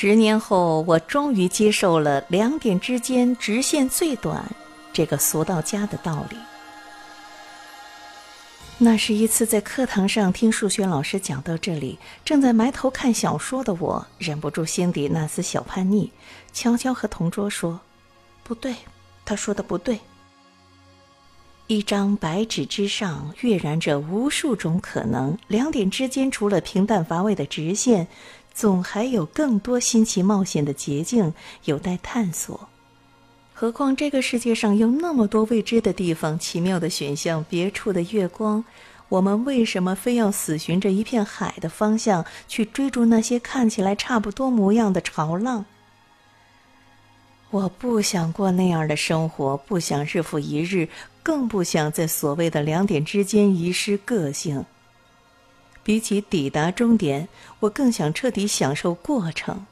十年后，我终于接受了两点之间直线最短这个俗到家的道理。那是一次在课堂上听数学老师讲到这里，正在埋头看小说的我，忍不住心底那丝小叛逆，悄悄和同桌说：“不对，他说的不对。”一张白纸之上跃然着无数种可能，两点之间除了平淡乏味的直线，总还有更多新奇冒险的捷径有待探索。何况这个世界上有那么多未知的地方、奇妙的选项、别处的月光，我们为什么非要死循着一片海的方向去追逐那些看起来差不多模样的潮浪？我不想过那样的生活，不想日复一日，更不想在所谓的两点之间遗失个性。比起抵达终点，我更想彻底享受过程。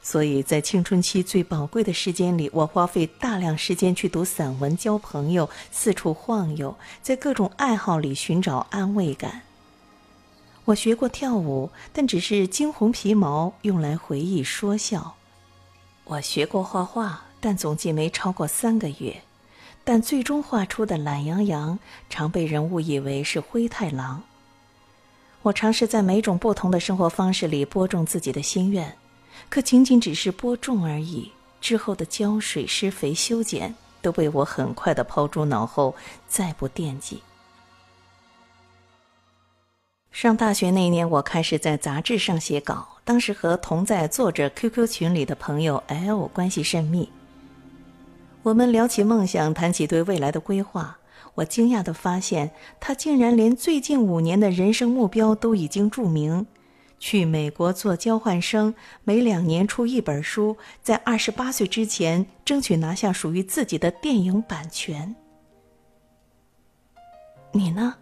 所以在青春期最宝贵的时间里，我花费大量时间去读散文、交朋友、四处晃悠，在各种爱好里寻找安慰感。我学过跳舞，但只是惊鸿皮毛，用来回忆说笑。我学过画画，但总计没超过三个月，但最终画出的懒羊羊，常被人误以为是灰太狼。我尝试在每种不同的生活方式里播种自己的心愿。可仅仅只是播种而已，之后的浇水、施肥、修剪都被我很快的抛诸脑后，再不惦记。上大学那年，我开始在杂志上写稿，当时和同在作者 QQ 群里的朋友 L 关系甚密。我们聊起梦想，谈起对未来的规划，我惊讶地发现，他竟然连最近五年的人生目标都已经注明。去美国做交换生，每两年出一本书，在二十八岁之前争取拿下属于自己的电影版权。你呢？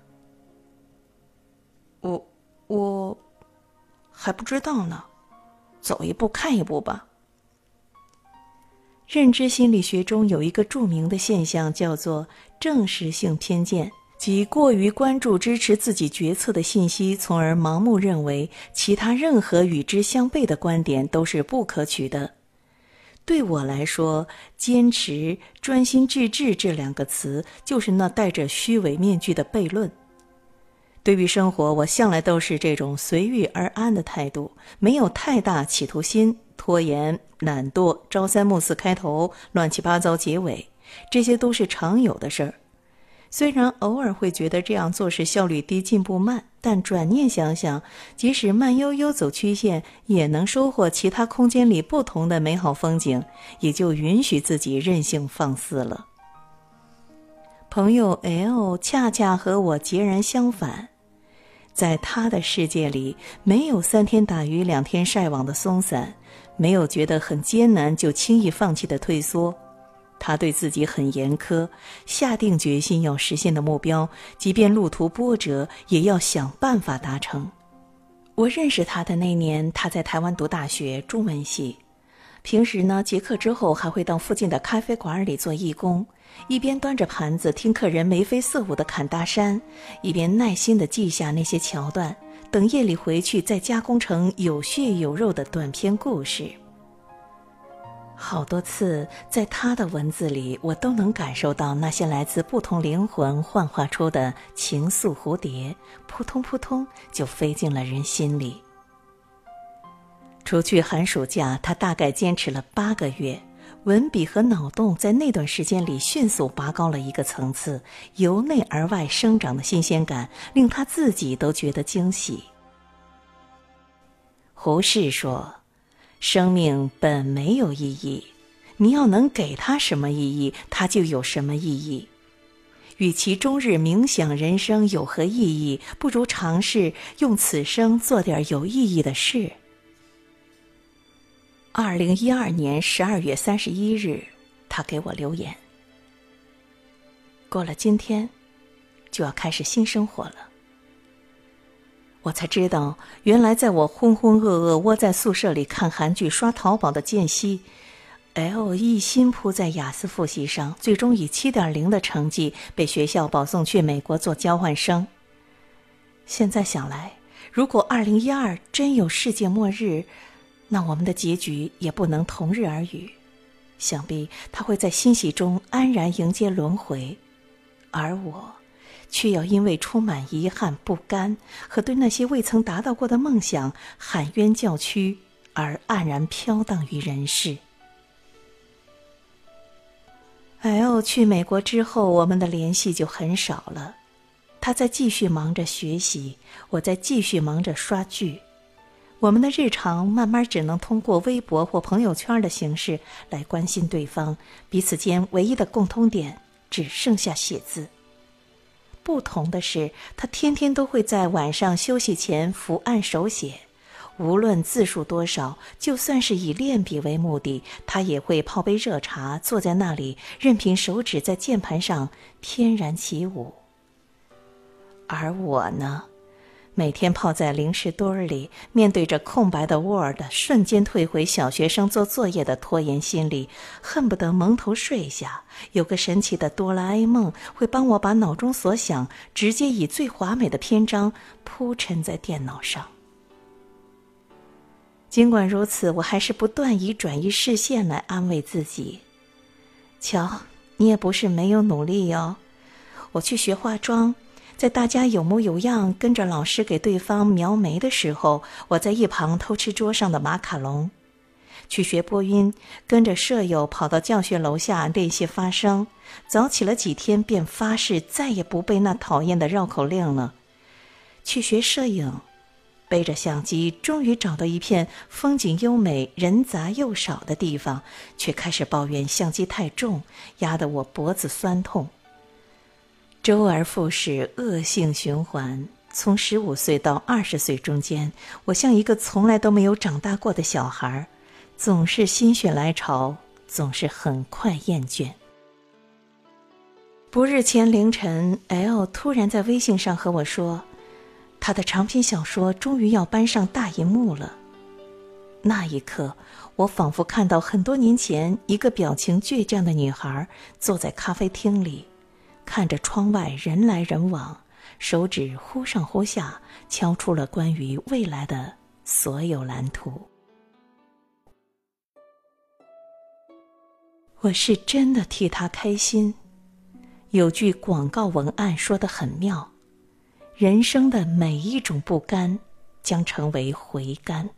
我我还不知道呢，走一步看一步吧。认知心理学中有一个著名的现象，叫做证实性偏见。即过于关注支持自己决策的信息，从而盲目认为其他任何与之相悖的观点都是不可取的。对我来说，“坚持”“专心致志”这两个词就是那戴着虚伪面具的悖论。对于生活，我向来都是这种随遇而安的态度，没有太大企图心，拖延、懒惰、朝三暮四开头，乱七八糟结尾，这些都是常有的事儿。虽然偶尔会觉得这样做是效率低、进步慢，但转念想想，即使慢悠悠走曲线，也能收获其他空间里不同的美好风景，也就允许自己任性放肆了。朋友 L 恰恰和我截然相反，在他的世界里，没有三天打鱼两天晒网的松散，没有觉得很艰难就轻易放弃的退缩。他对自己很严苛，下定决心要实现的目标，即便路途波折，也要想办法达成。我认识他的那年，他在台湾读大学中文系，平时呢，结课之后还会到附近的咖啡馆里做义工，一边端着盘子听客人眉飞色舞的侃大山，一边耐心地记下那些桥段，等夜里回去再加工成有血有肉的短篇故事。好多次，在他的文字里，我都能感受到那些来自不同灵魂幻化出的情愫蝴蝶，扑通扑通就飞进了人心里。除去寒暑假，他大概坚持了八个月，文笔和脑洞在那段时间里迅速拔高了一个层次，由内而外生长的新鲜感，令他自己都觉得惊喜。胡适说。生命本没有意义，你要能给它什么意义，它就有什么意义。与其终日冥想人生有何意义，不如尝试用此生做点有意义的事。二零一二年十二月三十一日，他给我留言：“过了今天，就要开始新生活了。”我才知道，原来在我浑浑噩噩窝在宿舍里看韩剧、刷淘宝的间隙，L 一心扑在雅思复习上，最终以七点零的成绩被学校保送去美国做交换生。现在想来，如果二零一二真有世界末日，那我们的结局也不能同日而语。想必他会在欣喜中安然迎接轮回，而我，却要因为充满遗憾、不甘和对那些未曾达到过的梦想喊冤叫屈，而黯然飘荡于人世。L 去美国之后，我们的联系就很少了。他在继续忙着学习，我在继续忙着刷剧。我们的日常慢慢只能通过微博或朋友圈的形式来关心对方，彼此间唯一的共通点只剩下写字。不同的是，他天天都会在晚上休息前伏案手写，无论字数多少，就算是以练笔为目的，他也会泡杯热茶，坐在那里，任凭手指在键盘上翩然起舞。而我呢？每天泡在零食堆里，面对着空白的 Word，瞬间退回小学生做作业的拖延心理，恨不得蒙头睡下。有个神奇的哆啦 A 梦会帮我把脑中所想直接以最华美的篇章铺陈在电脑上。尽管如此，我还是不断以转移视线来安慰自己。瞧，你也不是没有努力哟。我去学化妆。在大家有模有样跟着老师给对方描眉的时候，我在一旁偷吃桌上的马卡龙；去学播音，跟着舍友跑到教学楼下练习发声。早起了几天，便发誓再也不背那讨厌的绕口令了。去学摄影，背着相机，终于找到一片风景优美、人杂又少的地方，却开始抱怨相机太重，压得我脖子酸痛。周而复始，恶性循环。从十五岁到二十岁中间，我像一个从来都没有长大过的小孩，总是心血来潮，总是很快厌倦。不日前凌晨，L 突然在微信上和我说，他的长篇小说终于要搬上大荧幕了。那一刻，我仿佛看到很多年前一个表情倔强的女孩坐在咖啡厅里。看着窗外人来人往，手指忽上忽下敲出了关于未来的所有蓝图。我是真的替他开心。有句广告文案说的很妙：人生的每一种不甘，将成为回甘。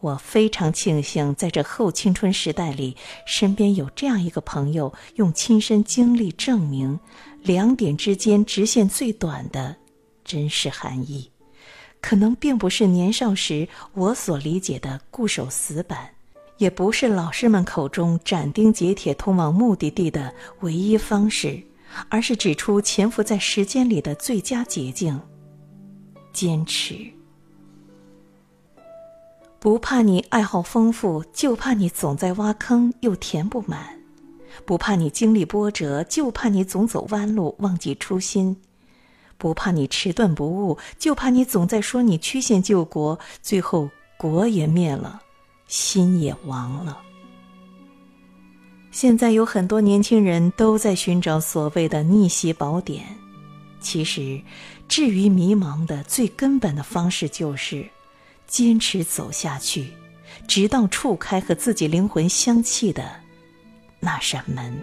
我非常庆幸，在这后青春时代里，身边有这样一个朋友，用亲身经历证明，两点之间直线最短的真实含义，可能并不是年少时我所理解的固守死板，也不是老师们口中斩钉截铁通往目的地的唯一方式，而是指出潜伏在时间里的最佳捷径——坚持。不怕你爱好丰富，就怕你总在挖坑又填不满；不怕你经历波折，就怕你总走弯路忘记初心；不怕你迟钝不悟，就怕你总在说你曲线救国，最后国也灭了，心也亡了。现在有很多年轻人都在寻找所谓的逆袭宝典，其实，至于迷茫的最根本的方式就是。坚持走下去，直到触开和自己灵魂相契的那扇门。